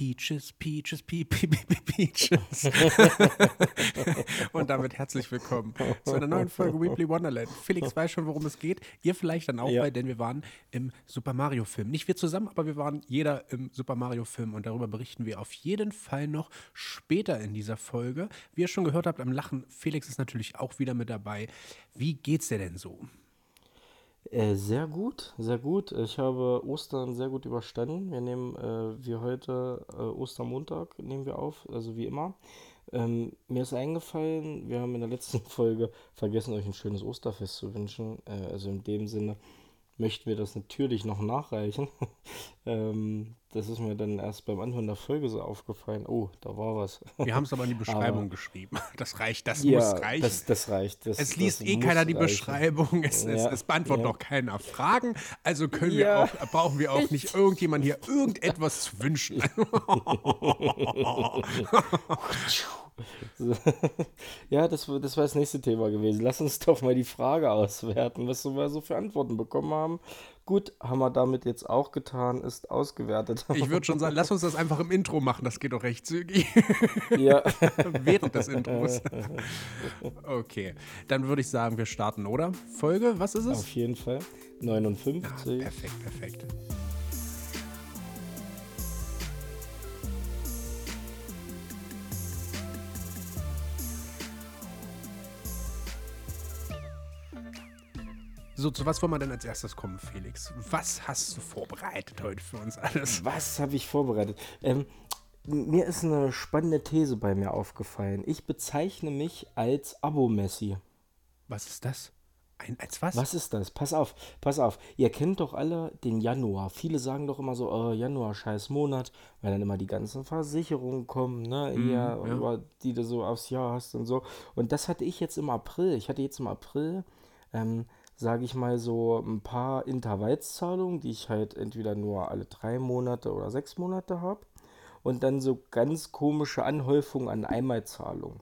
Peaches, Peaches, Pe Pe Pe Peaches. und damit herzlich willkommen zu einer neuen Folge Weebly Wonderland. Felix weiß schon, worum es geht. Ihr vielleicht dann auch, Ja. weil, denn wir waren im Super Mario Film. Nicht wir zusammen, aber wir waren jeder im Super Mario Film und darüber berichten wir auf jeden Fall noch später in dieser Folge. Wie ihr schon gehört habt am Lachen, Felix ist natürlich auch wieder mit dabei. Wie geht's dir denn so? Äh, sehr gut, sehr gut. Ich habe Ostern sehr gut überstanden. Wir nehmen, äh, wir heute äh, Ostermontag nehmen wir auf, also wie immer. Ähm, mir ist eingefallen, wir haben in der letzten Folge vergessen, euch ein schönes Osterfest zu wünschen. Äh, also in dem Sinne möchten wir das natürlich noch nachreichen. ähm, das ist mir dann erst beim Anhören der Folge so aufgefallen. Oh, da war was. Wir haben es aber in die Beschreibung Aber- geschrieben. Das reicht, das ja, muss reichen. Das, das reicht. Das, Es liest eh keiner die reichen. Beschreibung. Es, es, Ja, es beantwortet ja. auch keiner Fragen. Also können wir auch, brauchen wir auch nicht irgendjemand hier irgendetwas zu wünschen. Ja, das, war- das war das nächste Thema gewesen. Lass uns doch mal die Frage auswerten, was wir so für Antworten bekommen haben. Gut, haben wir damit jetzt auch getan, ist ausgewertet. Ich würde schon sagen, lass uns das einfach im Intro machen. Das geht doch recht zügig. ja, Während des Intros. Okay, dann würde ich sagen, wir starten, oder? Folge, was ist es? auf jeden Fall. 59. Perfekt, perfekt. So, zu was wollen wir denn als erstes kommen, Felix? Was hast du vorbereitet heute für uns alles? Was habe ich vorbereitet? Ähm, mir ist eine spannende These bei mir aufgefallen. Ich bezeichne mich als Abo-Messi. Was ist das? Ein, als was? Was ist das? Pass auf, pass auf. Ihr kennt doch alle den Januar. Viele sagen doch immer so, oh, Januar, scheiß Monat, weil dann immer die ganzen Versicherungen kommen, ne, Mhm, ja, über die du so aufs Jahr hast und so. Und das hatte ich jetzt im April. Ich hatte jetzt im April, ähm, sage ich mal so, ein paar Intervallszahlungen, die ich halt entweder nur alle drei Monate oder sechs Monate habe. Und dann so ganz komische Anhäufungen an Einmalzahlungen.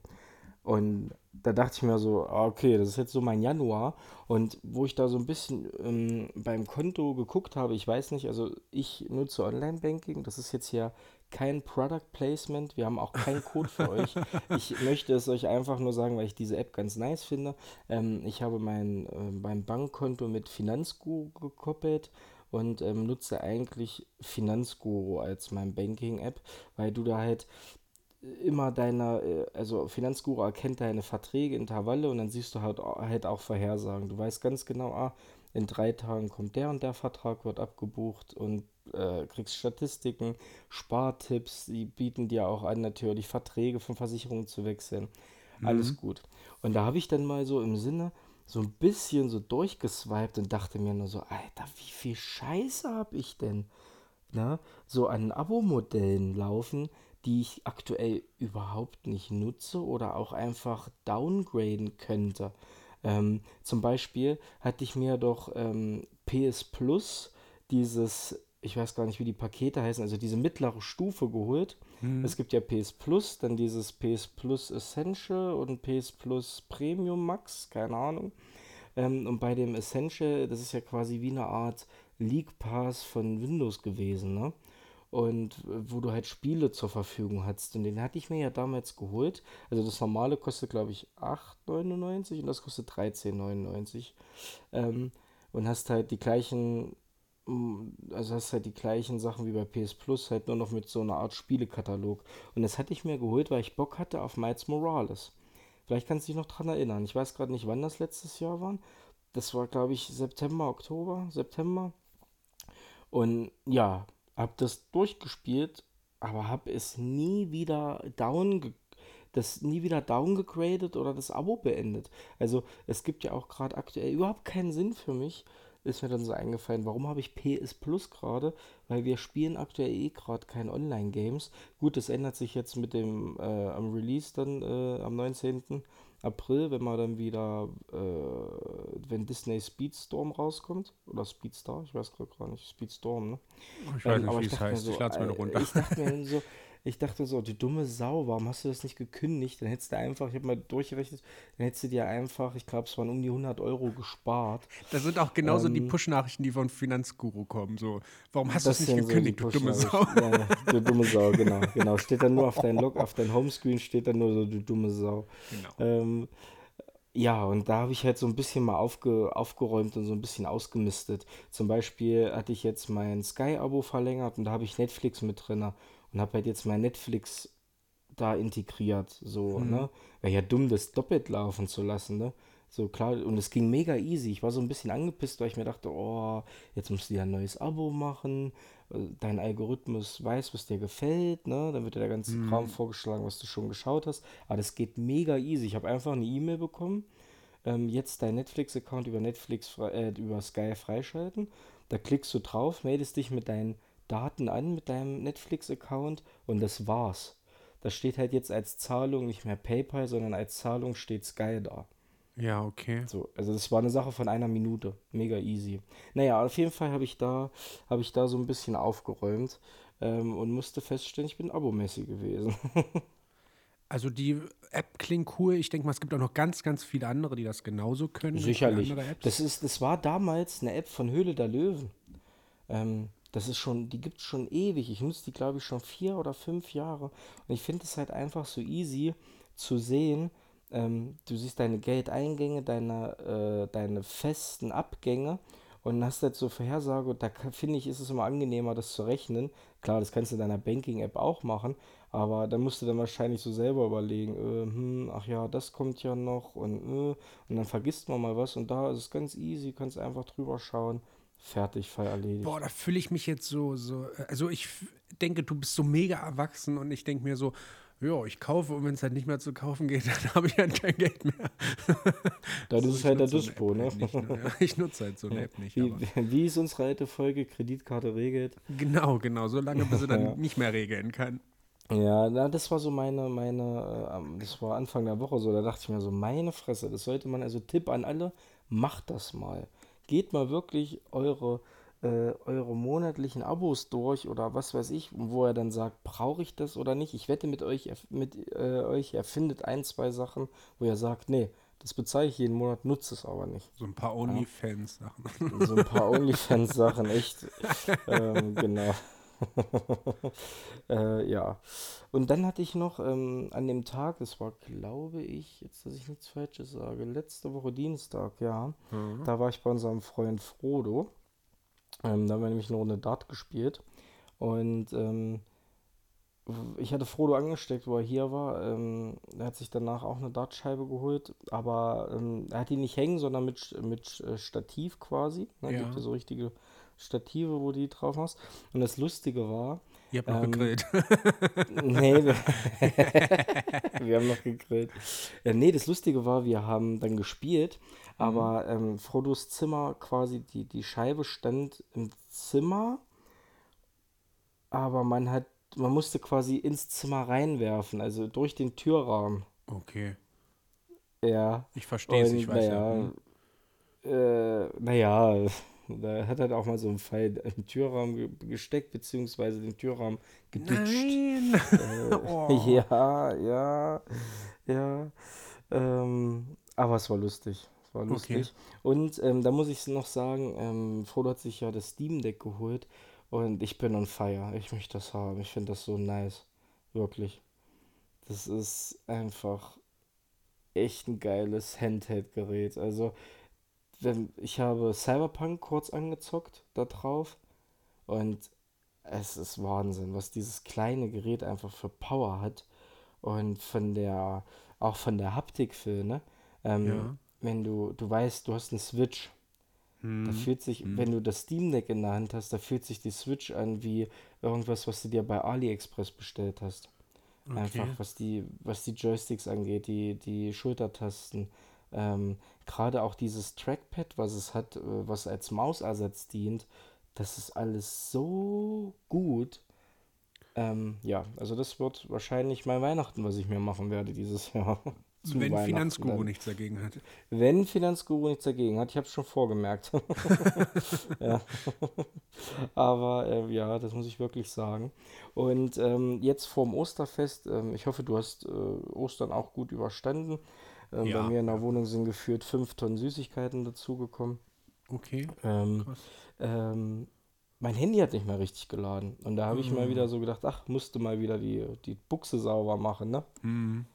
Und da dachte ich mir so, ah, okay, das ist jetzt so mein Januar. Und wo ich da so ein bisschen ähm, beim Konto geguckt habe, ich weiß nicht, also ich nutze Online-Banking, das ist jetzt hier kein Product Placement, wir haben auch keinen Code für euch. Ich möchte es euch einfach nur sagen, weil ich diese App ganz nice finde. Ähm, ich habe mein äh, beim Bankkonto mit Finanzguru gekoppelt und ähm, nutze eigentlich Finanzguru als mein Banking-App, weil du da halt immer deine, äh, also Finanzguru erkennt deine Verträge, Intervalle und dann siehst du halt, halt auch Vorhersagen. Du weißt ganz genau, ah, in drei Tagen kommt der und der Vertrag, wird abgebucht und äh, kriegst Statistiken, Spartipps, die bieten dir auch an, natürlich Verträge von Versicherungen zu wechseln. Alles gut. Und da habe ich dann mal so im Sinne so ein bisschen so durchgeswiped und dachte mir nur so, Alter, wie viel Scheiße habe ich denn? ne, so an Abo-Modellen laufen, die ich aktuell überhaupt nicht nutze oder auch einfach downgraden könnte. Ähm, zum Beispiel hatte ich mir doch ähm, PS Plus dieses, ich weiß gar nicht, wie die Pakete heißen, also diese mittlere Stufe geholt. Es gibt ja PS Plus, dann dieses PS Plus Essential und PS Plus Premium Max, keine Ahnung. Ähm, und bei dem Essential, das ist ja quasi wie eine Art League Pass von Windows gewesen, ne? Und wo du halt Spiele zur Verfügung hattest. Und den hatte ich mir ja damals geholt. Also das normale kostet, glaube ich, 8,99 und das kostet 13,99. Ähm, und hast halt die gleichen, mm, also hast halt die gleichen Sachen wie bei PS Plus, halt nur noch mit so einer Art Spielekatalog. Und das hatte ich mir geholt, weil ich Bock hatte auf Miles Morales. Vielleicht kannst du dich noch dran erinnern. Ich weiß gerade nicht, wann das letztes Jahr war. Das war, glaube ich, September, Oktober, September. Und ja, habe das durchgespielt, aber habe es nie wieder down das nie wieder downgegradet oder das Abo beendet. Also es gibt ja auch gerade aktuell überhaupt keinen Sinn für mich. Ist mir dann so eingefallen, warum habe ich PS Plus gerade? Weil wir spielen aktuell eh gerade keine Online-Games. Gut, das ändert sich jetzt mit dem äh, am Release dann äh, am 19. April, wenn man dann wieder, äh, wenn Disney Speedstorm rauskommt. Oder Speedstar, ich weiß gerade gar nicht. Speedstorm, ne? Ich weiß Ähm, nicht, wie es heißt. so, ich lade es mir äh, runter. Ich dachte mir dann so, ich dachte so, die dumme Sau, warum hast du das nicht gekündigt? Dann hättest du einfach, ich habe mal durchgerechnet, dann hättest du dir einfach, ich glaube, es waren um die 100 Euro gespart. Das sind auch genauso ähm, die Push-Nachrichten, die von Finanzguru kommen. So, warum hast du es nicht gekündigt, so du dumme Sau? Ja, du dumme Sau, genau, genau. Steht dann nur auf deinem Log, auf deinem Homescreen steht dann nur so, du dumme Sau. Genau. Ähm, ja, und da habe ich halt so ein bisschen mal aufge, aufgeräumt und so ein bisschen ausgemistet. Zum Beispiel hatte ich jetzt mein Sky-Abo verlängert und da habe ich Netflix mit drin und habe halt jetzt mein Netflix da integriert. So, mhm. ne? Wäre ja dumm, das doppelt laufen zu lassen, ne? So klar, und es ging mega easy. Ich war so ein bisschen angepisst, weil ich mir dachte, oh, jetzt musst du ja ein neues Abo machen. Dein Algorithmus weiß, was dir gefällt, ne? Dann wird dir der ganze mhm. Kram vorgeschlagen, was du schon geschaut hast. Aber das geht mega easy. Ich habe einfach eine E-Mail bekommen. Ähm, jetzt dein Netflix-Account über Netflix äh, über Sky freischalten. Da klickst du drauf, meldest dich mit deinen Daten an mit deinem Netflix-Account und das war's. Da steht halt jetzt als Zahlung nicht mehr PayPal, sondern als Zahlung steht Sky da. Ja, okay. So, also das war eine Sache von einer Minute. Mega easy. Naja, auf jeden Fall habe ich da, habe ich da so ein bisschen aufgeräumt ähm, und musste feststellen, ich bin abomäßig gewesen. also die App klingt cool. Ich denke mal, es gibt auch noch ganz, ganz viele andere, die das genauso können. Sicherlich. Das, ist, das war damals eine App von Höhle der Löwen. Ähm, das ist schon, die gibt es schon ewig. Ich nutze die, glaube ich, schon vier oder fünf Jahre. Und ich finde es halt einfach so easy zu sehen. Ähm, du siehst deine Geldeingänge, deine, äh, deine festen Abgänge und hast halt so Vorhersage. Da finde ich, ist es immer angenehmer, das zu rechnen. Klar, das kannst du in deiner Banking-App auch machen, aber da musst du dann wahrscheinlich so selber überlegen, äh, hm, ach ja, das kommt ja noch und, äh, und dann vergisst man mal was und da ist es ganz easy, kannst einfach drüber schauen fertig, Fall erledigt. Boah, da fühle ich mich jetzt so, so, also ich denke, du bist so mega erwachsen und ich denke mir so, ja, ich kaufe und wenn es halt nicht mehr zu kaufen geht, dann habe ich halt kein Geld mehr. Das so, ist halt der Dispo, ne? Nicht, ich nutze halt so eine App nicht. Wie, wie ist unsere alte Folge Kreditkarte regelt? Genau, genau, so lange, bis sie dann ja. nicht mehr regeln kann. Ja, na, das war so meine, meine, äh, das war Anfang der Woche so, da dachte ich mir so, meine Fresse, das sollte man, also Tipp an alle, macht das mal geht mal wirklich eure, äh, eure monatlichen Abos durch oder was weiß ich, wo er dann sagt, brauche ich das oder nicht. Ich wette mit euch, mit äh, euch, er findet ein, zwei Sachen, wo er sagt, nee, das bezahle ich jeden Monat, nutze es aber nicht. So ein paar OnlyFans-Sachen. So ein paar OnlyFans-Sachen, echt. ähm, genau. äh, ja. Und dann hatte ich noch ähm, an dem Tag, das war, glaube ich, jetzt, dass ich nichts Falsches sage, letzte Woche Dienstag, ja, mhm. da war ich bei unserem Freund Frodo. Ähm, da haben wir nämlich eine Runde Dart gespielt. Und ähm, ich hatte Frodo angesteckt, wo er hier war. Ähm, er hat sich danach auch eine Dartscheibe geholt, aber ähm, er hat die nicht hängen, sondern mit, mit äh, Stativ quasi. Ne? Ja. Gibt ja so richtige Stative, wo du die drauf hast. Und das Lustige war. Ihr habt noch ähm, gegrillt. nee, wir, wir, haben noch gegrillt. Ja, nee, das Lustige war, wir haben dann gespielt, aber mhm. ähm, Frodos Zimmer quasi, die, die Scheibe stand im Zimmer, aber man hat, man musste quasi ins Zimmer reinwerfen, also durch den Türrahmen. Okay. Ja. Ich verstehe es, ich weiß naja, ja. Hm. Äh, naja, da hat er auch mal so einen Pfeil im Türrahmen gesteckt, beziehungsweise den Türrahmen geditscht. Nein! Äh, oh. Ja, ja, ja. Ähm, aber es war lustig. Es war lustig. Okay. Und ähm, da muss ich noch sagen, ähm, Frodo hat sich ja das Steam Deck geholt und ich bin on fire. Ich möchte das haben. Ich finde das so nice. Wirklich. Das ist einfach echt ein geiles Handheld-Gerät. Also ich habe Cyberpunk kurz angezockt da drauf und es ist Wahnsinn, was dieses kleine Gerät einfach für Power hat und von der, auch von der Haptik für, ne? Ähm, ja. Wenn du, du weißt, du hast einen Switch, hm. da fühlt sich, hm. wenn du das Steam Deck in der Hand hast, da fühlt sich die Switch an wie irgendwas, was du dir bei AliExpress bestellt hast. Okay. Einfach, was die, was die Joysticks angeht, die, die Schultertasten, ähm, Gerade auch dieses Trackpad, was es hat, äh, was als Mausersatz dient, das ist alles so gut. Ähm, ja, also das wird wahrscheinlich mein Weihnachten, was ich mir machen werde dieses Jahr. Wenn Finanzguru nichts dagegen hat. Wenn Finanzguru nichts dagegen hat, ich habe es schon vorgemerkt. ja. Aber äh, ja, das muss ich wirklich sagen. Und ähm, jetzt vorm Osterfest, ähm, ich hoffe, du hast äh, Ostern auch gut überstanden. Ähm, Ja. Bei mir in der Wohnung sind geführt fünf Tonnen Süßigkeiten dazugekommen. Okay, Ähm, ähm, mein Handy hat nicht mehr richtig geladen. Und da habe ich mal Mhm. wieder so gedacht, ach, musste mal wieder die, die Buchse sauber machen, ne? Mhm.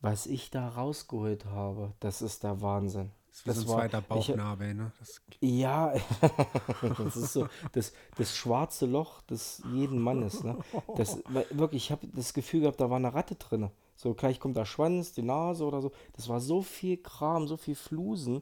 Was ich da rausgeholt habe, das ist der Wahnsinn. Das ist wie so ein war- zweiter ich- Bauchnabel, ne? Das, Ja, das ist so das, das schwarze Loch des jeden Mannes. Ne? Das, wirklich, ich habe das Gefühl gehabt, da war eine Ratte drin. So gleich kommt der Schwanz, die Nase oder so. Das war so viel Kram, so viel Flusen.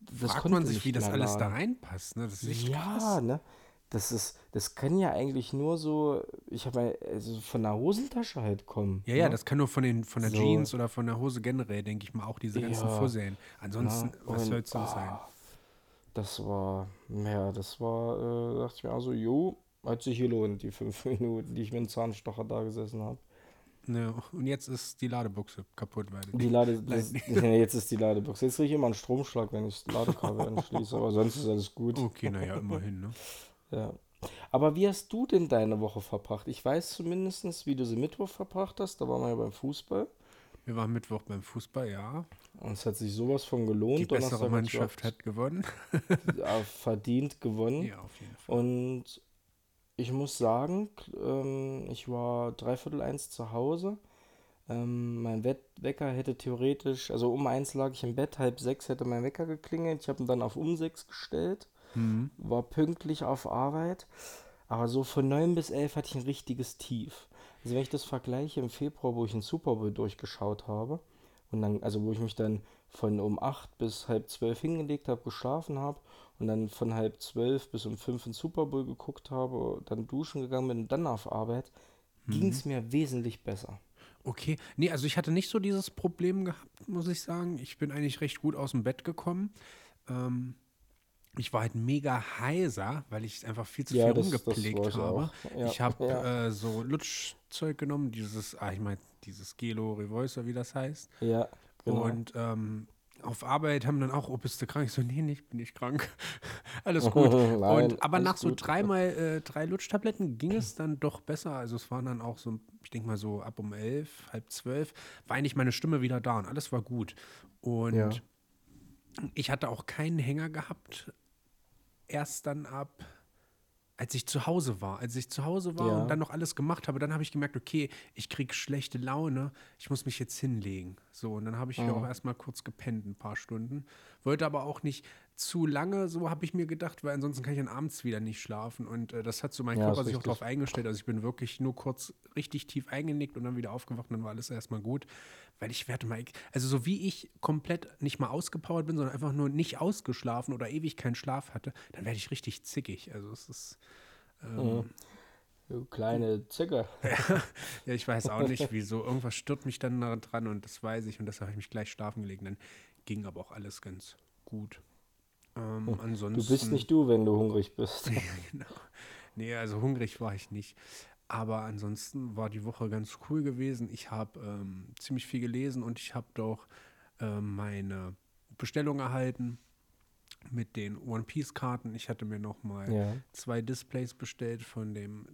Das fragt man sich, wie das alles da laden. reinpasst, ne? Das ist echt Ja, krass. ne? Das ist, das kann ja eigentlich nur so, ich habe also von der Hosentasche halt kommen. Ja, ja, ne? das kann nur von, den, von der So. Jeans oder von der Hose generell, denke ich mal, auch diese ganzen Ja. Fusseln. Ansonsten, Ja, was soll es sonst sein? Das war, ja, das war, äh, dachte ich mir also, jo, hat sich gelohnt, die fünf Minuten, die ich mit dem Zahnstocher da gesessen habe. Ne, und jetzt ist die Ladebuchse kaputt, weil Die Lade, das, nee, jetzt ist die Ladebox. Jetzt kriege ich immer einen Stromschlag, wenn ich das Ladekabel anschließe, aber sonst ist alles gut. Okay, naja, immerhin, ne? Ja. Aber wie hast du denn deine Woche verbracht? Ich weiß zumindest, wie du sie Mittwoch verbracht hast. Da waren wir ja beim Fußball. Wir waren Mittwoch beim Fußball, ja. Und es hat sich sowas von gelohnt. Die bessere Donnerstag Mannschaft hat gewonnen. ja, verdient gewonnen. Ja, auf jeden Fall. Und ich muss sagen, ähm, ich war dreiviertel eins zu Hause. Ähm, mein Wett Wecker hätte theoretisch, also um eins lag ich im Bett, halb sechs hätte mein Wecker geklingelt. Ich habe ihn dann auf um sechs gestellt, Mhm. war pünktlich auf Arbeit. Aber so von neun bis elf hatte ich ein richtiges Tief. Also wenn ich das vergleiche im Februar, wo ich den Super Bowl durchgeschaut habe, und dann, also wo ich mich dann von um acht bis halb zwölf hingelegt habe, geschlafen habe und dann von halb zwölf bis um fünf den Super Bowl geguckt habe, dann duschen gegangen bin und dann auf Arbeit, ging es mir wesentlich besser. Okay, nee, also ich hatte nicht so dieses Problem gehabt, muss ich sagen. Ich bin eigentlich recht gut aus dem Bett gekommen. Ähm, ich war halt mega heiser, weil ich einfach viel zu Ja, viel das- das rumgepflegt ich habe. Ja, ich habe ja. äh, so Lutschzeug genommen, dieses, ah, ich meine, dieses Gelo Revolver, wie das heißt. Ja, genau. Und ähm, auf Arbeit haben dann auch, oh, bist du krank? Ich so, nee, ich bin nicht krank. Alles gut. Nein, und, aber nach so gut. dreimal äh, drei Lutschtabletten ging es dann doch besser. Also es waren dann auch so, ich denke mal so ab um elf, halb zwölf, war eigentlich meine Stimme wieder da und alles war gut. Und Ja. ich hatte auch keinen Hänger gehabt. Erst dann ab, als ich zu Hause war. Als ich zu Hause war Ja. und dann noch alles gemacht habe, dann habe ich gemerkt, okay, ich kriege schlechte Laune, ich muss mich jetzt hinlegen. So, und dann habe ich hier auch erstmal kurz gepennt, ein paar Stunden. Wollte aber auch nicht zu lange, so habe ich mir gedacht, weil ansonsten kann ich dann abends wieder nicht schlafen. Und äh, das hat so mein Ja, Körper sich auch darauf eingestellt. Also ich bin wirklich nur kurz richtig tief eingenickt und dann wieder aufgewacht und dann war alles erstmal gut. Weil ich werde mal, also so wie ich komplett nicht mal ausgepowert bin, sondern einfach nur nicht ausgeschlafen oder ewig keinen Schlaf hatte, dann werde ich richtig zickig. Also es ist, ähm, Du kleine Zicke. ja, ich weiß auch nicht, wieso. Irgendwas stört mich dann da dran und das weiß ich und deshalb habe ich mich gleich schlafen gelegen. Dann ging aber auch alles ganz gut. Ähm, ansonsten. Du bist nicht du, wenn du hungrig bist. Ja, genau. Nee, also hungrig war ich nicht. Aber ansonsten war die Woche ganz cool gewesen. Ich habe ähm, ziemlich viel gelesen und ich habe doch ähm, meine Bestellung erhalten mit den One Piece Karten. Ich hatte mir noch mal Ja. zwei Displays bestellt von dem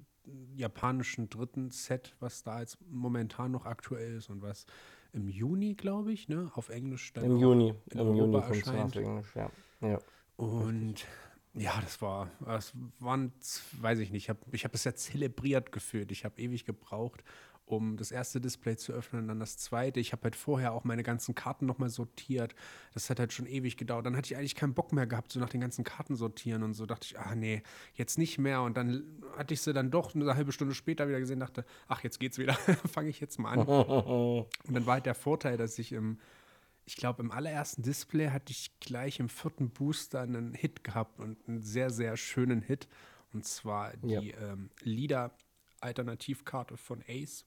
japanischen dritten Set, was da jetzt momentan noch aktuell ist und was im Juni, glaube ich, ne, auf Englisch dann Im auch Juni. in Im Juni Europa es erscheint. auf Englisch, ja. Ja. Und ja, das war, das waren, weiß ich nicht, ich habe ich hab es ja zelebriert gefühlt. Ich habe ewig gebraucht, um das erste Display zu öffnen und dann das zweite. Ich habe halt vorher auch meine ganzen Karten nochmal sortiert. Das hat halt schon ewig gedauert. Dann hatte ich eigentlich keinen Bock mehr gehabt, so nach den ganzen Karten sortieren und so dachte ich, ah nee, jetzt nicht mehr. Und dann hatte ich sie dann doch eine halbe Stunde später wieder gesehen, dachte, ach, jetzt geht's wieder, fange ich jetzt mal an. Und dann war halt der Vorteil, dass ich im, ich glaube, im allerersten Display hatte ich gleich im vierten Booster einen Hit gehabt und einen sehr, sehr schönen Hit. Und zwar Ja. die ähm, Leader-Alternativkarte von Ace.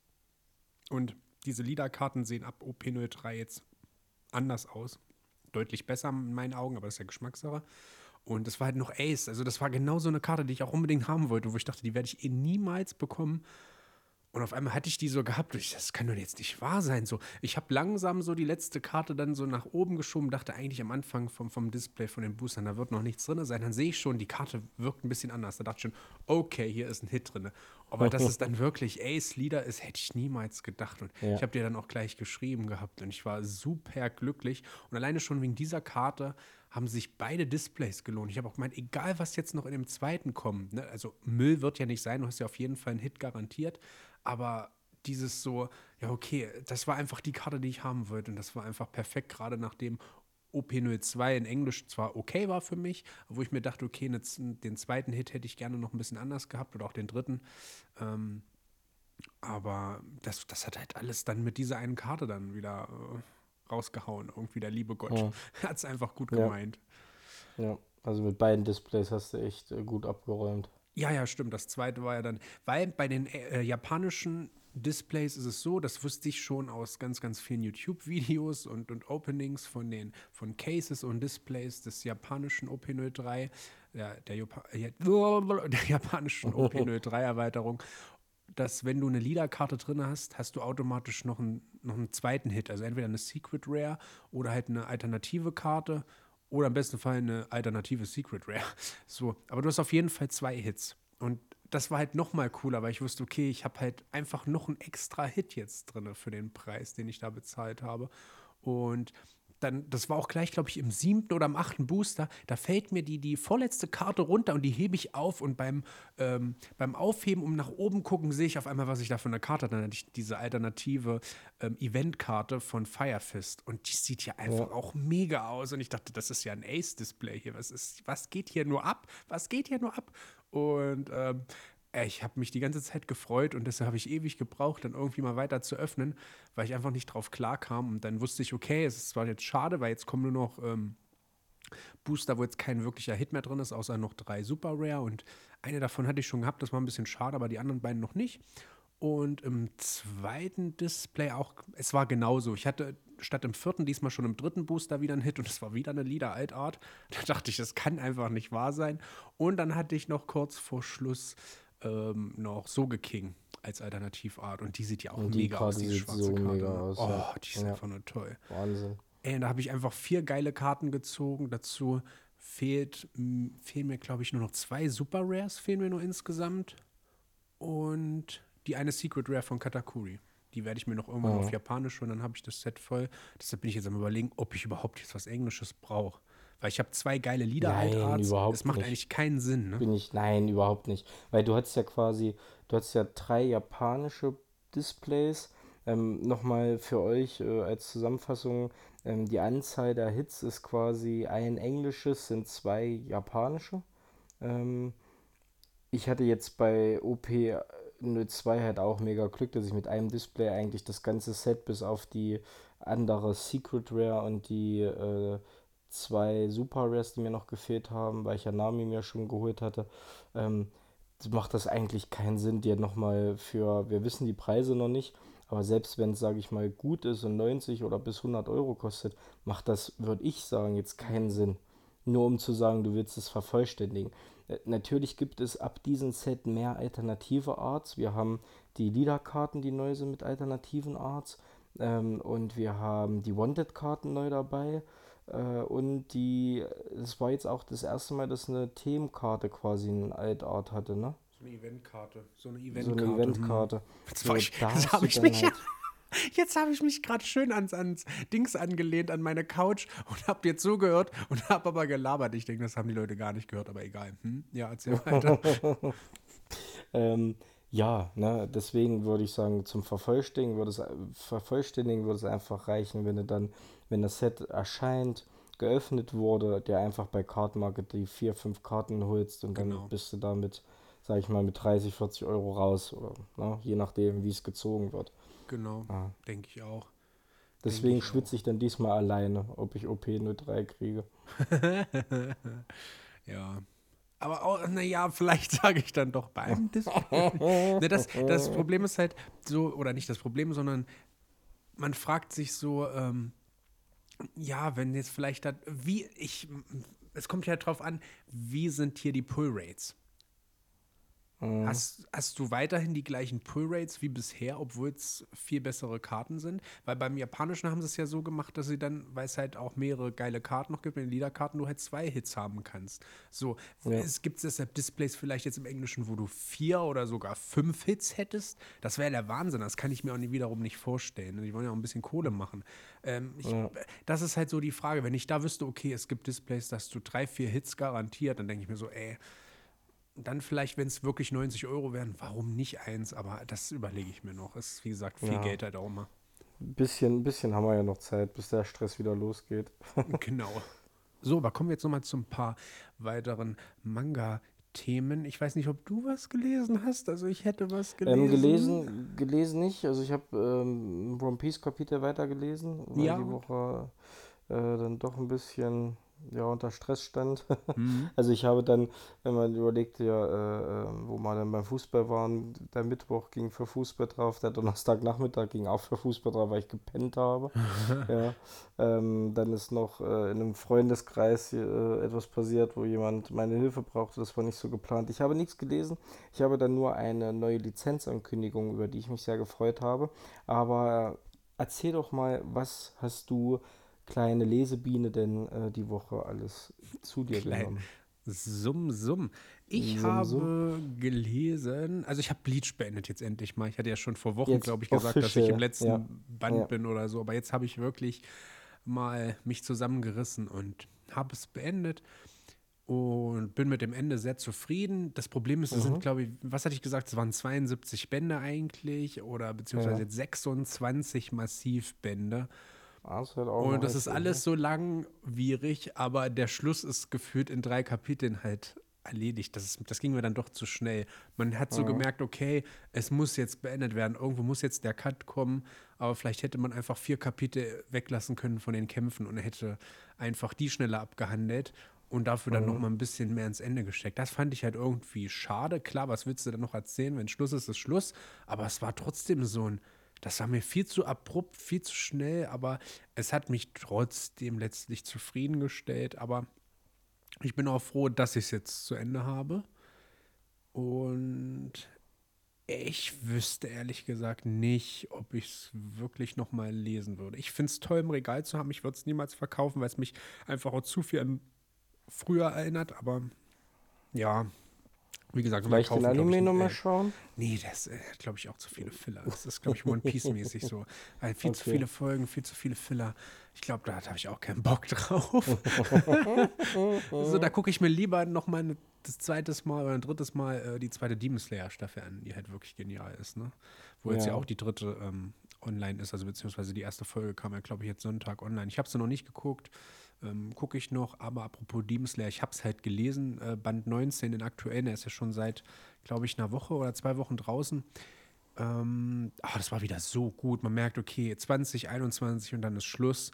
Und diese Leader-Karten sehen ab OP03 jetzt anders aus. Deutlich besser in meinen Augen, aber das ist ja Geschmackssache. Und das war halt noch Ace. Also, das war genau so eine Karte, die ich auch unbedingt haben wollte, wo ich dachte, die werde ich eh niemals bekommen. Und auf einmal hatte ich die so gehabt. Ich, das kann doch jetzt nicht wahr sein. So, ich habe langsam so die letzte Karte dann so nach oben geschoben, dachte eigentlich am Anfang vom, vom Display von den Boostern, da wird noch nichts drin sein. Dann sehe ich schon, die Karte wirkt ein bisschen anders. Da dachte ich schon, okay, hier ist ein Hit drin. Aber dass es dann wirklich Ace Leader ist, hätte ich niemals gedacht. Und ja. ich habe dir dann auch gleich geschrieben gehabt und ich war super glücklich. Und alleine schon wegen dieser Karte haben sich beide Displays gelohnt. Ich habe auch gemeint, egal was jetzt noch in dem zweiten kommt, ne, also Müll wird ja nicht sein, du hast ja auf jeden Fall einen Hit garantiert, aber dieses so, ja, okay, das war einfach die Karte, die ich haben wollte. Und das war einfach perfekt, gerade nachdem OP02 in Englisch zwar okay war für mich, wo ich mir dachte, okay, den zweiten Hit hätte ich gerne noch ein bisschen anders gehabt oder auch den dritten. Ähm, aber das, das hat halt alles dann mit dieser einen Karte dann wieder äh, rausgehauen. Irgendwie der liebe Gott ja. hat es einfach gut ja. gemeint. Ja, also mit beiden Displays hast du echt äh, gut abgeräumt. Ja, ja, stimmt. Das zweite war ja dann, weil bei den äh, japanischen Displays ist es so, das wusste ich schon aus ganz, ganz vielen YouTube-Videos und, und Openings von den von Cases und Displays des japanischen OP03, der, der, Japa der japanischen OP03-Erweiterung, dass wenn du eine Leader-Karte drin hast, hast du automatisch noch einen, noch einen zweiten Hit. Also entweder eine Secret Rare oder halt eine alternative Karte oder im besten Fall eine alternative Secret Rare. So, aber du hast auf jeden Fall zwei Hits. Und das war halt noch mal cooler, weil ich wusste, okay, ich habe halt einfach noch einen extra Hit jetzt drin für den Preis, den ich da bezahlt habe. Und dann, das war auch gleich, glaube ich, im siebten oder im achten Booster, da fällt mir die, die vorletzte Karte runter und die hebe ich auf und beim, ähm, beim Aufheben, um nach oben gucken, sehe ich auf einmal, was ich da für eine Karte hatte. Dann hatte ich diese alternative ähm, Eventkarte von Firefist und die sieht ja einfach ja. auch mega aus und ich dachte, das ist ja ein Ace-Display hier. Was, ist, was geht hier nur ab? Was geht hier nur ab? Und ähm, ich habe mich die ganze Zeit gefreut und deshalb habe ich ewig gebraucht, dann irgendwie mal weiter zu öffnen, weil ich einfach nicht drauf klarkam. Und dann wusste ich, okay, es ist zwar jetzt schade, weil jetzt kommen nur noch ähm, Booster, wo jetzt kein wirklicher Hit mehr drin ist, außer noch drei Super Rare. Und eine davon hatte ich schon gehabt, das war ein bisschen schade, aber die anderen beiden noch nicht. Und im zweiten Display auch, es war genauso. Ich hatte statt im vierten diesmal schon im dritten Booster wieder einen Hit und es war wieder eine Lieder Altart. Da dachte ich, das kann einfach nicht wahr sein. Und dann hatte ich noch kurz vor Schluss ähm, noch Soge King als Alternativart und die sieht ja auch und mega aus, die schwarze so Karte. Aus, oh, ja. die ist ja. einfach nur toll. Wahnsinn. Ey, da habe ich einfach vier geile Karten gezogen. Dazu fehlt, fehlen mir, glaube ich, nur noch zwei Super Rares, fehlen mir nur insgesamt. Und die eine Secret Rare von Katakuri. Die werde ich mir noch irgendwann oh. auf Japanisch und dann habe ich das Set voll. Deshalb bin ich jetzt am überlegen, ob ich überhaupt jetzt was Englisches brauche. Weil ich habe zwei geile Lieder nein, Altarts. Überhaupt das macht nicht. eigentlich keinen Sinn, ne? Bin ich, nein, überhaupt nicht. Weil du hast ja quasi, du hast ja drei japanische Displays. Ähm, Nochmal für euch äh, als Zusammenfassung, ähm, die Anzahl der Hits ist quasi ein englisches, sind zwei japanische. Ähm, ich hatte jetzt bei OP 02 halt auch mega Glück, dass ich mit einem Display eigentlich das ganze Set bis auf die andere Secret Rare und die äh, zwei Super Rares, die mir noch gefehlt haben, weil ich ja Nami mir schon geholt hatte, ähm, macht das eigentlich keinen Sinn, dir nochmal für, wir wissen die Preise noch nicht, aber selbst wenn es, sage ich mal, gut ist und 90 oder bis 100 Euro kostet, macht das, würde ich sagen, jetzt keinen Sinn. Nur um zu sagen, du willst es vervollständigen. Äh, natürlich gibt es ab diesem Set mehr alternative Arts. Wir haben die Leader-Karten, die neu sind mit alternativen Arts. Ähm, und wir haben die Wanted-Karten neu dabei. Äh, und die, es war jetzt auch das erste Mal, dass eine Themenkarte quasi eine Altart hatte, ne? So eine Eventkarte. So eine Eventkarte. So eine Eventkarte. Hm. Jetzt, so, ich, jetzt habe ich mich halt Jetzt habe ich mich gerade schön ans, ans Dings angelehnt, an meine Couch und habe dir zugehört und habe aber gelabert. Ich denke, das haben die Leute gar nicht gehört, aber egal. Hm? Ja, erzähl weiter. ähm, ja, ne, deswegen würde ich sagen, zum Vervollständigen würde es, Vervollständigen würde es einfach reichen, wenn du dann, wenn das Set erscheint, geöffnet wurde, der einfach bei Kartenmarket die vier, fünf Karten holst und genau. dann bist du damit, sag ich mal, mit 30, 40 Euro raus, oder, ne, je nachdem, wie es gezogen wird. Genau, ja. denke ich auch. Deswegen schwitze ich dann diesmal alleine, ob ich OP03 kriege. ja, aber auch, naja, vielleicht sage ich dann doch beim ne, das, das Problem ist halt so, oder nicht das Problem, sondern man fragt sich so, ähm, ja, wenn jetzt vielleicht da, wie, ich, es kommt ja drauf an, wie sind hier die Pull Rates? Mhm. Hast, hast du weiterhin die gleichen Pull-Rates wie bisher, obwohl es viel bessere Karten sind? Weil beim Japanischen haben sie es ja so gemacht, dass sie dann, weil es halt auch mehrere geile Karten noch gibt, in den Liederkarten du halt zwei Hits haben kannst. So, ja. es gibt deshalb Displays vielleicht jetzt im Englischen, wo du vier oder sogar fünf Hits hättest. Das wäre der Wahnsinn. Das kann ich mir auch nie, wiederum nicht vorstellen. Die wollen ja auch ein bisschen Kohle machen. Ähm, ich, ja. Das ist halt so die Frage. Wenn ich da wüsste, okay, es gibt Displays, dass du drei, vier Hits garantiert, dann denke ich mir so, ey, dann vielleicht, wenn es wirklich 90 Euro wären, warum nicht eins? Aber das überlege ich mir noch. Ist, wie gesagt, viel ja. Geld halt auch immer. Ein bisschen, bisschen haben wir ja noch Zeit, bis der Stress wieder losgeht. genau. So, aber kommen wir jetzt nochmal zu ein paar weiteren Manga-Themen. Ich weiß nicht, ob du was gelesen hast. Also ich hätte was gelesen. Ähm, gelesen, gelesen nicht. Also ich habe ähm, One Piece Kapitel weitergelesen, weil ja. die Woche äh, dann doch ein bisschen ja, unter Stress stand. Mhm. Also ich habe dann, wenn man überlegt, ja, äh, ähm, wo wir dann beim Fußball waren, der Mittwoch ging für Fußball drauf, der Donnerstagnachmittag ging auch für Fußball drauf, weil ich gepennt habe. ja. Ähm, dann ist noch äh, in einem Freundeskreis äh, etwas passiert, wo jemand meine Hilfe brauchte. Das war nicht so geplant. Ich habe nichts gelesen. Ich habe dann nur eine neue Lizenzankündigung, über die ich mich sehr gefreut habe. Aber erzähl doch mal, was hast du kleine Lesebiene denn äh, die Woche alles zu dir Klein. genommen? Summ, summ. Ich summ, habe summ. gelesen, also ich habe Bleach beendet jetzt endlich mal. Ich hatte ja schon vor Wochen, glaube ich, gesagt, dass ich im letzten ja. Band ja. bin oder so. Aber jetzt habe ich wirklich mal mich zusammengerissen und habe es beendet und bin mit dem Ende sehr zufrieden. Das Problem ist, es mhm. sind, glaube ich, was hatte ich gesagt, es waren 72 Bände eigentlich oder beziehungsweise ja. jetzt 26 Massivbände. Das halt und das ist alles ne? so langwierig, aber der Schluss ist gefühlt in drei Kapiteln halt erledigt. Das, ist, das ging mir dann doch zu schnell. Man hat so mhm. gemerkt, okay, es muss jetzt beendet werden. Irgendwo muss jetzt der Cut kommen, aber vielleicht hätte man einfach vier Kapitel weglassen können von den Kämpfen und hätte einfach die schneller abgehandelt und dafür dann mhm. noch mal ein bisschen mehr ins Ende gesteckt. Das fand ich halt irgendwie schade. Klar, was willst du denn noch erzählen? Wenn Schluss ist, ist Schluss. Aber es war trotzdem so ein das war mir viel zu abrupt, viel zu schnell, aber es hat mich trotzdem letztlich zufriedengestellt. Aber ich bin auch froh, dass ich es jetzt zu Ende habe. Und ich wüsste ehrlich gesagt nicht, ob ich es wirklich noch mal lesen würde. Ich finde es toll, im Regal zu haben. Ich würde es niemals verkaufen, weil es mich einfach auch zu viel an früher erinnert. Aber ja, wie gesagt, vielleicht kaufen, den Anime nochmal schauen? Nee, das äh, glaube ich auch zu viele Filler. Das ist, glaube ich, One Piece-mäßig so. Weil viel okay. zu viele Folgen, viel zu viele Filler. Ich glaube, da habe ich auch keinen Bock drauf. so, da gucke ich mir lieber nochmal das zweite Mal oder ein drittes Mal äh, die zweite Demon Slayer-Staffel an, die halt wirklich genial ist, ne? Wo ja. jetzt ja auch die dritte ähm, online ist, also beziehungsweise die erste Folge kam ja, glaube ich, jetzt Sonntag online. Ich habe sie noch nicht geguckt ähm, gucke ich noch. Aber apropos Demon ich habe es halt gelesen, äh, Band 19, den aktuellen, der ist ja schon seit, glaube ich, einer Woche oder zwei Wochen draußen. Ähm, ach, das war wieder so gut. Man merkt, okay, 2021 und dann ist Schluss.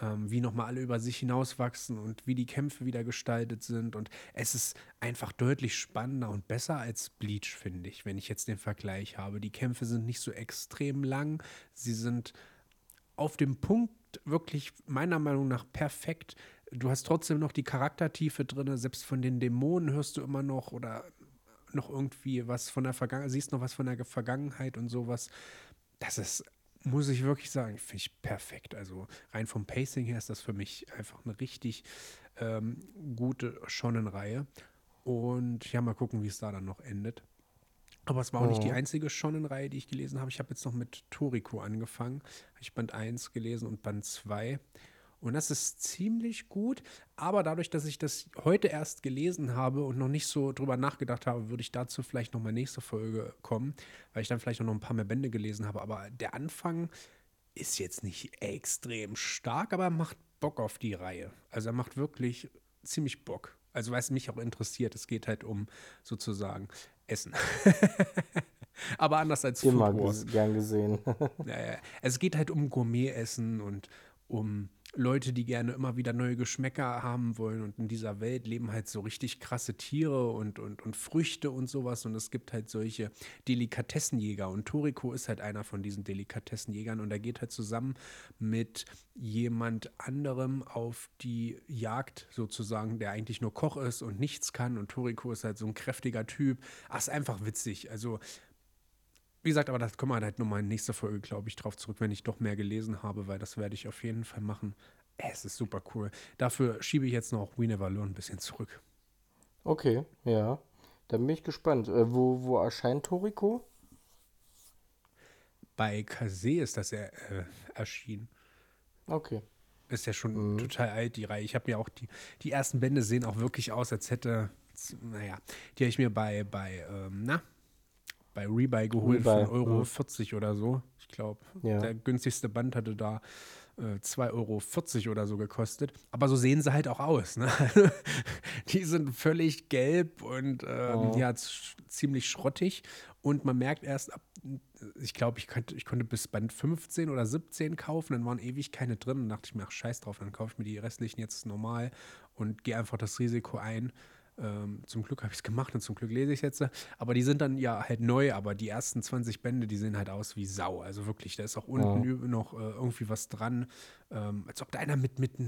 Ähm, wie nochmal alle über sich hinauswachsen und wie die Kämpfe wieder gestaltet sind. Und es ist einfach deutlich spannender und besser als Bleach, finde ich, wenn ich jetzt den Vergleich habe. Die Kämpfe sind nicht so extrem lang. Sie sind auf dem Punkt wirklich meiner Meinung nach perfekt. Du hast trotzdem noch die Charaktertiefe drin, selbst von den Dämonen hörst du immer noch oder noch irgendwie was von der Vergangenheit, siehst noch was von der Vergangenheit und sowas. Das ist, muss ich wirklich sagen, finde ich perfekt. Also rein vom Pacing her ist das für mich einfach eine richtig ähm, gute Shonen-Reihe. Und ja, mal gucken, wie es da dann noch endet. Aber es war auch oh. nicht die oh. einzige Shonen-Reihe, die ich gelesen habe. Ich habe jetzt noch mit Toriko angefangen. Habe ich Band 1 gelesen und Band 2. Und das ist ziemlich gut. Aber dadurch, dass ich das heute erst gelesen habe und noch nicht so drüber nachgedacht habe, würde ich dazu vielleicht noch mal nächste Folge kommen, weil ich dann vielleicht noch ein paar mehr Bände gelesen habe. Aber der Anfang ist jetzt nicht extrem stark, aber er macht Bock auf die Reihe. Also er macht wirklich ziemlich Bock. Also weil es mich auch interessiert, es geht halt um sozusagen Essen. Aber anders als Immer Food Wars. gern gesehen. naja, es geht halt um Gourmet-Essen und um Leute, die gerne immer wieder neue Geschmäcker haben wollen. Und in dieser Welt leben halt so richtig krasse Tiere und, und, und Früchte und sowas. Und es gibt halt solche Delikatessenjäger. Und Toriko ist halt einer von diesen Delikatessenjägern. Und er geht halt zusammen mit jemand anderem auf die Jagd sozusagen, der eigentlich nur Koch ist und nichts kann. Und Toriko ist halt so ein kräftiger Typ. Ach, ist einfach witzig. Also wie gesagt, aber das kommen wir halt nochmal in nächster Folge, glaube ich, drauf zurück, wenn ich doch mehr gelesen habe, weil das werde ich auf jeden Fall machen. Es ist super cool. Dafür schiebe ich jetzt noch We Never Learn ein bisschen zurück. Okay, ja. Dann bin ich gespannt. Äh, wo, wo erscheint Toriko? Bei Kase ist das ja äh, erschienen. Okay. Ist ja schon mhm. total alt, die Reihe. Ich habe mir auch die, die ersten Bände sehen auch wirklich aus, als hätte, naja, die habe ich mir bei, bei ähm, na, bei Rebuy geholt Rebuy, von Euro ja. 40 oder so. Ich glaube, ja. der günstigste Band hatte da äh, 2,40 Euro oder so gekostet. Aber so sehen sie halt auch aus. Ne? die sind völlig gelb und ähm, oh. ja, ziemlich schrottig. Und man merkt erst ab, ich glaube, ich, ich konnte bis Band 15 oder 17 kaufen, dann waren ewig keine drin. Dann dachte ich mir, ach scheiß drauf, dann kaufe ich mir die restlichen jetzt normal und gehe einfach das Risiko ein. Ähm, zum Glück habe ich es gemacht und zum Glück lese ich es jetzt. Aber die sind dann ja halt neu, aber die ersten 20 Bände, die sehen halt aus wie Sau. Also wirklich, da ist auch unten ja. noch äh, irgendwie was dran. Ähm, als ob da einer mit, mit,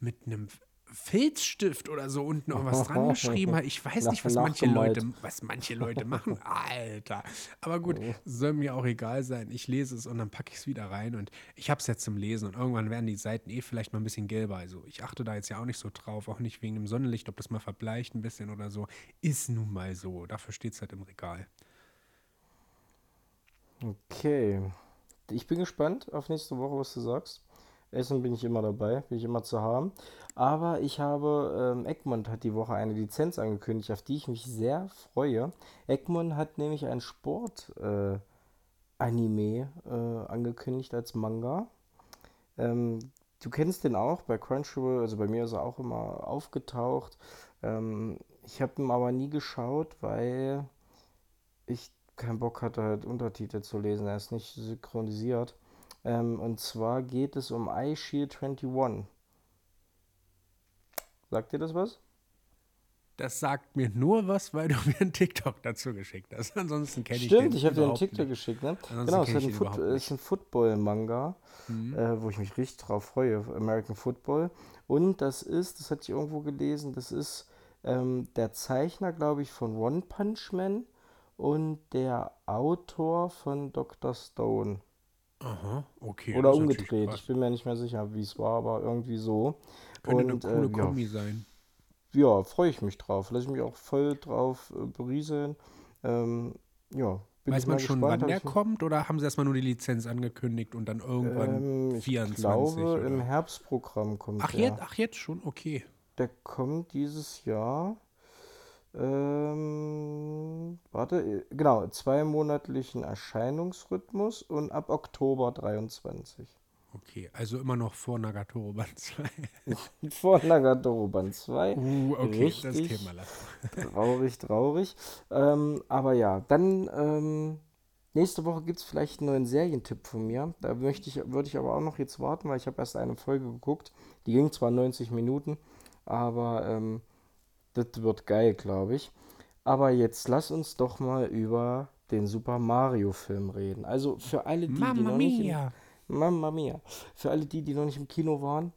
mit einem Filzstift oder so unten irgendwas dran geschrieben hat. Ich weiß nicht, was manche Leute, was manche Leute machen. Alter. Aber gut, soll mir auch egal sein. Ich lese es und dann packe ich es wieder rein und ich habe es jetzt zum Lesen und irgendwann werden die Seiten eh vielleicht mal ein bisschen gelber. Also ich achte da jetzt ja auch nicht so drauf, auch nicht wegen dem Sonnenlicht, ob das mal verbleicht ein bisschen oder so. Ist nun mal so. Dafür steht es halt im Regal. Okay. Ich bin gespannt auf nächste Woche, was du sagst. Essen bin ich immer dabei, bin ich immer zu haben. Aber ich habe, ähm, Egmont hat die Woche eine Lizenz angekündigt, auf die ich mich sehr freue. Egmont hat nämlich ein Sport-Anime äh, äh, angekündigt als Manga. Ähm, du kennst den auch bei Crunchyroll, also bei mir ist er auch immer aufgetaucht. Ähm, ich habe ihn aber nie geschaut, weil ich keinen Bock hatte, halt Untertitel zu lesen. Er ist nicht synchronisiert. Ähm, und zwar geht es um iShield 21. Sagt dir das was? Das sagt mir nur was, weil du mir einen TikTok dazu geschickt hast. Ansonsten kenne ich Stimmt, ich habe dir einen TikTok nicht. geschickt, ne? genau, es ist ein, Foot ist ein Football-Manga, mhm. äh, wo ich mich richtig drauf freue, American Football. Und das ist, das hatte ich irgendwo gelesen, das ist ähm, der Zeichner, glaube ich, von One Punch Man und der Autor von Dr. Stone. Aha, okay. Oder umgedreht. Ich bin mir nicht mehr sicher, wie es war, aber irgendwie so. Könnte Und, eine coole äh, Kombi ja, sein. Ja, freue ich mich drauf. Lasse ich mich auch voll drauf äh, berieseln. Ähm, ja, Weiß man schon, gespannt, wann der kommt oder haben sie erstmal nur die Lizenz angekündigt und dann irgendwann ähm, 24? Ich glaube, oder? im Herbstprogramm kommt ach, der. Jetzt, ach, jetzt schon? Okay. Der kommt dieses Jahr. Ähm, warte, genau, zweimonatlichen Erscheinungsrhythmus und ab Oktober 23. Okay, also immer noch vor Nagatoro Band 2. vor Nagatoro Band 2. Uh, okay, Richtig das Thema lassen. traurig, traurig. Ähm, aber ja, dann ähm, nächste Woche gibt es vielleicht einen neuen Serientipp von mir. Da möchte ich, würde ich aber auch noch jetzt warten, weil ich habe erst eine Folge geguckt. Die ging zwar 90 Minuten, aber ähm, das wird geil, glaube ich. Aber jetzt lass uns doch mal über den Super Mario Film reden. Also für alle die, Mamma die noch nicht mia. Im, Mamma mia. Für alle die, die noch nicht im Kino waren,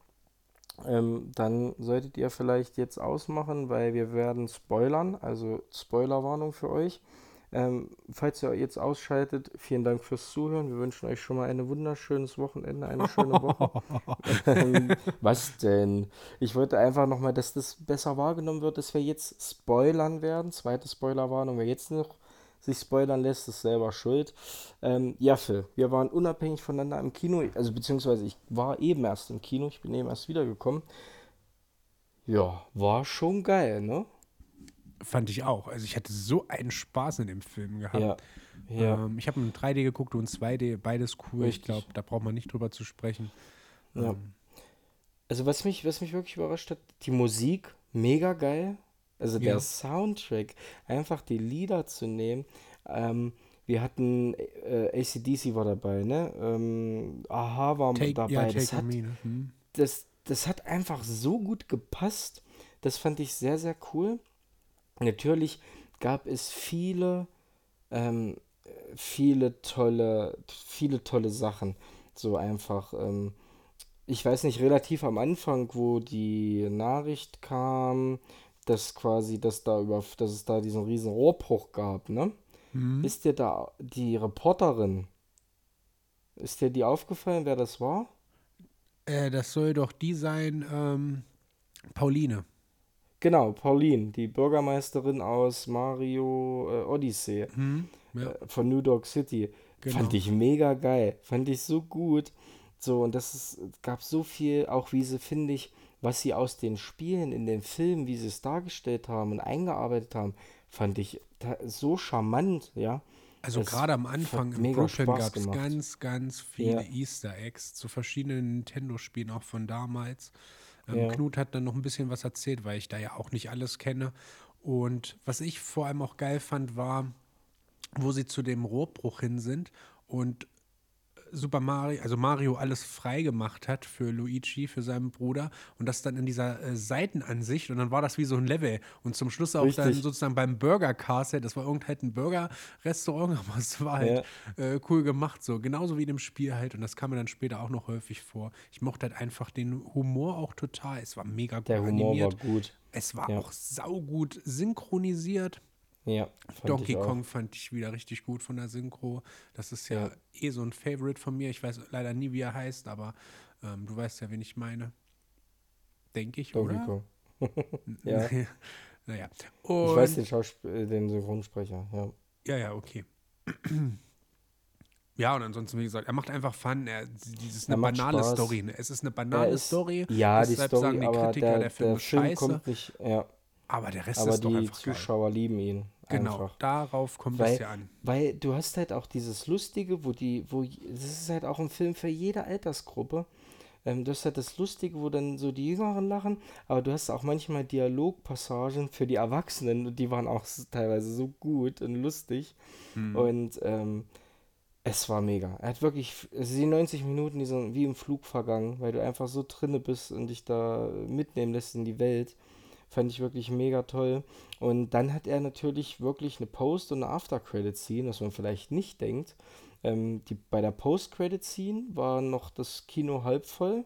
ähm, dann solltet ihr vielleicht jetzt ausmachen, weil wir werden spoilern. Also Spoilerwarnung für euch. Ähm, falls ihr jetzt ausschaltet, vielen Dank fürs Zuhören. Wir wünschen euch schon mal ein wunderschönes Wochenende, eine schöne Woche. ähm, was denn? Ich wollte einfach nochmal, dass das besser wahrgenommen wird, dass wir jetzt spoilern werden. Zweite Spoilerwarnung, wer jetzt noch sich spoilern lässt, ist selber schuld. Ähm, ja, Phil, wir waren unabhängig voneinander im Kino, also beziehungsweise ich war eben erst im Kino, ich bin eben erst wiedergekommen. Ja, war schon geil, ne? Fand ich auch. Also ich hatte so einen Spaß in dem Film gehabt. Ja. Ja. Ähm, ich habe in 3D geguckt und 2D, beides cool. Richtig. Ich glaube, da braucht man nicht drüber zu sprechen. Ja. Ähm. Also was mich, was mich wirklich überrascht hat, die Musik, mega geil. Also der Soundtrack, einfach die Lieder zu nehmen. Ähm, wir hatten äh, ACDC war dabei, ne? Ähm, Aha war take, dabei. Ja, das, hat, me, ne? hm. das, das hat einfach so gut gepasst. Das fand ich sehr, sehr cool. Natürlich gab es viele, ähm, viele tolle, viele tolle Sachen. So einfach, ähm, ich weiß nicht, relativ am Anfang, wo die Nachricht kam, dass quasi, dass da über, dass es da diesen riesen Rohrbruch gab, ne? Mhm. Ist dir da die Reporterin, ist dir die aufgefallen, wer das war? Äh, das soll doch die sein, ähm, Pauline. Genau, Pauline, die Bürgermeisterin aus Mario äh, Odyssey Mhm. Ja, äh, von New York City. Genau. Fand ich mega geil. Fand ich so gut. So, und das ist, es gab so viel, auch wie sie, finde ich, was sie aus den Spielen, in den Filmen, wie sie es dargestellt haben und eingearbeitet haben, fand ich so charmant, ja. Also gerade am Anfang in mega Brooklyn gab es ganz, ganz viele Ja. Easter Eggs zu verschiedenen Nintendo-Spielen, auch von damals. Ähm, Ja. Knut hat dann noch ein bisschen was erzählt, weil ich da ja auch nicht alles kenne. Und was ich vor allem auch geil fand, war, wo sie zu dem Rohrbruch hin sind und Super Mario, also Mario alles frei gemacht hat für Luigi, für seinen Bruder und das dann in dieser äh, Seitenansicht und dann war das wie so ein Level und zum Schluss auch dann Richtig. sozusagen beim Burger Castle, das war irgend halt ein Burger-Restaurant, aber es war halt äh, cool gemacht, so genauso wie in dem Spiel halt und das kam mir dann später auch noch häufig vor. Ich mochte halt einfach den Humor auch total, es war mega gut Der Humor animiert, war gut. es war Ja. auch saugut synchronisiert. Ja, Donkey ich. Kong fand ich wieder richtig gut von der Synchro. Das ist ja, Ja. eh so ein Favorite von mir. Ich weiß leider nie, wie er heißt, aber ähm, du weißt ja, wen ich meine. Denke ich, Donkey oder? Kong. Ja. naja. Ich Und, weiß den Schauspiel, äh, den Synchronsprecher, ja. Ja, ja, okay. Ja, und ansonsten, wie gesagt, er macht einfach Fun. Er, dieses Er eine banale Spaß. Story. Ne? Es ist eine banale ist- Story. Ja, die Story, sagen die aber Kritiker, der, der Film ist scheiße. kommt nicht, ja, aber der Rest aber ist doch die einfach geil. Zuschauer lieben ihn. Genau, Einfach. darauf kommt Weil- es ja an. Weil du hast halt auch dieses Lustige, wo die, wo, das ist halt auch ein Film für jede Altersgruppe. Ähm, du hast halt das Lustige, wo dann so die Jüngeren lachen, aber du hast auch manchmal Dialogpassagen für die Erwachsenen und die waren auch teilweise so gut und lustig. Hm. Und ähm, es war mega. Er hat wirklich, also die 90 Minuten, die sind wie im Flug vergangen, weil du einfach so drinne bist und dich da mitnehmen lässt in die Welt. Fand ich wirklich mega toll. Und dann hat er natürlich wirklich eine Post- und eine After-Credit-Scene, was man vielleicht nicht denkt. Ähm, die, bei der Post-Credit-Scene war noch das Kino halb voll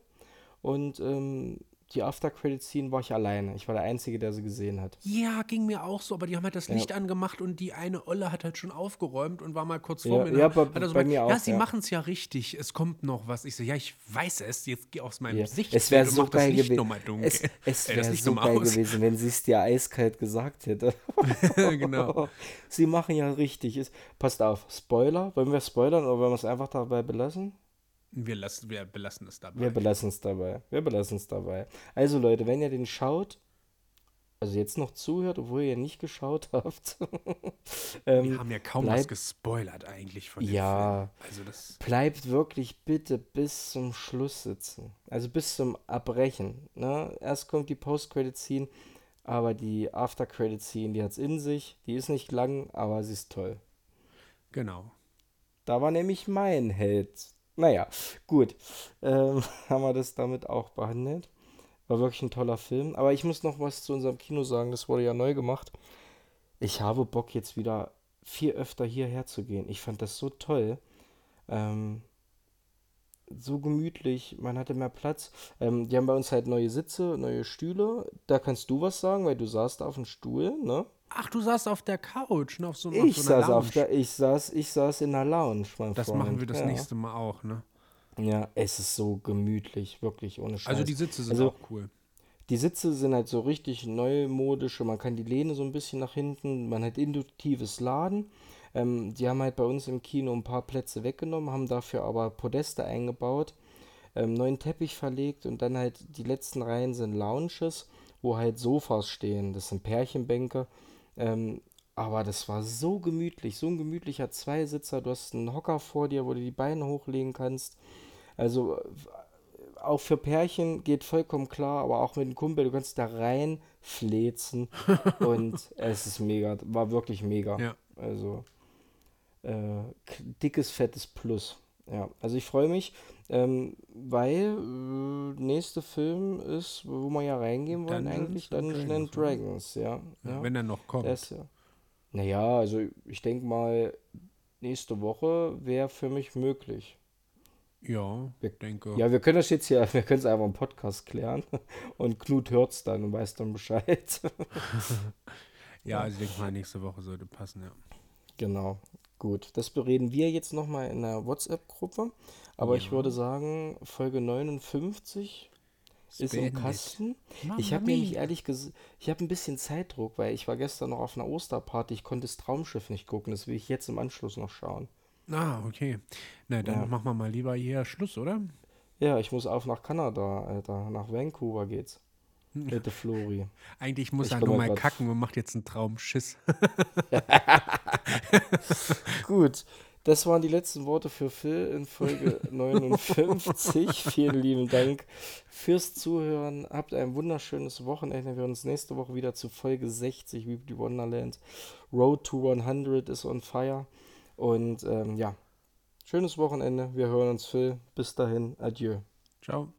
und ähm, die After-Credit-Scene war ich alleine. Ich war der Einzige, der sie gesehen hat. Ja, ging mir auch so, aber die haben halt das Ja. Licht angemacht und die eine Olle hat halt schon aufgeräumt und war mal kurz Ja, vor mir. und ja, bei- hat er so bei mir Ja, auch, sie ja. machen es ja richtig, es kommt noch was. Ich so, ja, ich weiß es, jetzt geh aus meinem Ja. Sicht Es wäre so geil gewesen. nochmal dunkel. Es, es wäre so geil gewesen, wenn sie es dir eiskalt gesagt hätte. genau. Sie machen ja richtig. Ist, passt auf, Spoiler. Wollen wir spoilern oder wollen wir es einfach dabei belassen? Wir, lassen, wir belassen es dabei. Wir belassen es dabei. Wir belassen es dabei. Also Leute, wenn ihr den schaut, also jetzt noch zuhört, obwohl ihr nicht geschaut habt, wir ähm, haben ja kaum was bleib- gespoilert eigentlich von dem Ja. Film. Also das, bleibt wirklich bitte bis zum Schluss sitzen. Also bis zum Abbrechen. Ne? Erst kommt die Post-Credit-Scene, aber die After-Credit-Scene, die hat es in sich. Die ist nicht lang, aber sie ist toll. genau. Da war nämlich mein Held. Naja, gut. Ähm, haben wir das damit auch behandelt. War wirklich ein toller Film. Aber ich muss noch was zu unserem Kino sagen. Das wurde ja neu gemacht. Ich habe Bock, jetzt wieder viel öfter hierher zu gehen. Ich fand das so toll. Ähm, so gemütlich. Man hatte mehr Platz. Ähm, die haben bei uns halt neue Sitze, neue Stühle. Da kannst du was sagen, weil du saßt auf dem Stuhl, ne? Ach, du saßt auf der Couch, ne? Auf so, Ich auf so saß auf Lounge. der, ich saß, ich saß in der Lounge, mein Das Freund. machen wir das ja. nächste Mal auch, ne? Ja, es ist so gemütlich, wirklich ohne Scheiß. Also die Sitze sind Also- auch cool. Die Sitze sind halt so richtig neumodische, man kann die Lehne so ein bisschen nach hinten, man hat induktives Laden. Ähm, die haben halt bei uns im Kino ein paar Plätze weggenommen, haben dafür aber Podeste eingebaut, ähm, neuen Teppich verlegt und dann halt die letzten Reihen sind Lounges, wo halt Sofas stehen. Das sind Pärchenbänke. Ähm, aber das war so gemütlich, so ein gemütlicher Zweisitzer. Du hast einen Hocker vor dir, wo du die Beine hochlegen kannst. Also äh, auch für Pärchen geht vollkommen klar, aber auch mit dem Kumpel, du kannst da rein flezen und es ist mega, war wirklich mega. Ja. Also äh, dickes, fettes Plus. Ja, also ich freue mich, ähm, weil äh, nächste Film ist, wo wir ja reingehen wollen, Dungeons eigentlich Dungeons Dragons, and? Dragons, ja. Ja, ja. Wenn er noch kommt. Ist ja. Naja, also ich denke mal, nächste Woche wäre für mich möglich. ja, Wir- denke. Ja, wir können das jetzt hier, wir können es einfach im Podcast klären und Knut hört's dann und weiß dann Bescheid. Ja, also ich denke mal, nächste Woche sollte passen, ja. Genau, gut. Das bereden wir jetzt nochmal in der WhatsApp-Gruppe. Aber ich Ja. würde sagen, Folge 59 ist im. Kasten. Mamma Ich habe nämlich ehrlich gesagt, ich habe ein bisschen Zeitdruck, weil ich war gestern noch auf einer Osterparty. Ich konnte das Traumschiff nicht gucken. Das will ich jetzt im Anschluss noch schauen. Ah, okay. Na, dann Ja. machen wir mal lieber hier Schluss, oder? Ja, ich muss auf nach Kanada, Alter. Nach Vancouver geht's. Mit der Flori. Eigentlich muss Ich er nur mal grad- kacken und macht jetzt einen Traumschiss. Gut, das waren die letzten Worte für Phil in Folge 59. Vielen lieben Dank fürs Zuhören. Habt ein wunderschönes Wochenende. Wir hören uns nächste Woche wieder zu Folge 60 Weebly Wonderland. Road to 100 is on fire. Und ähm, ja, schönes Wochenende. Wir hören uns, Phil. Bis dahin. Adieu. Ciao.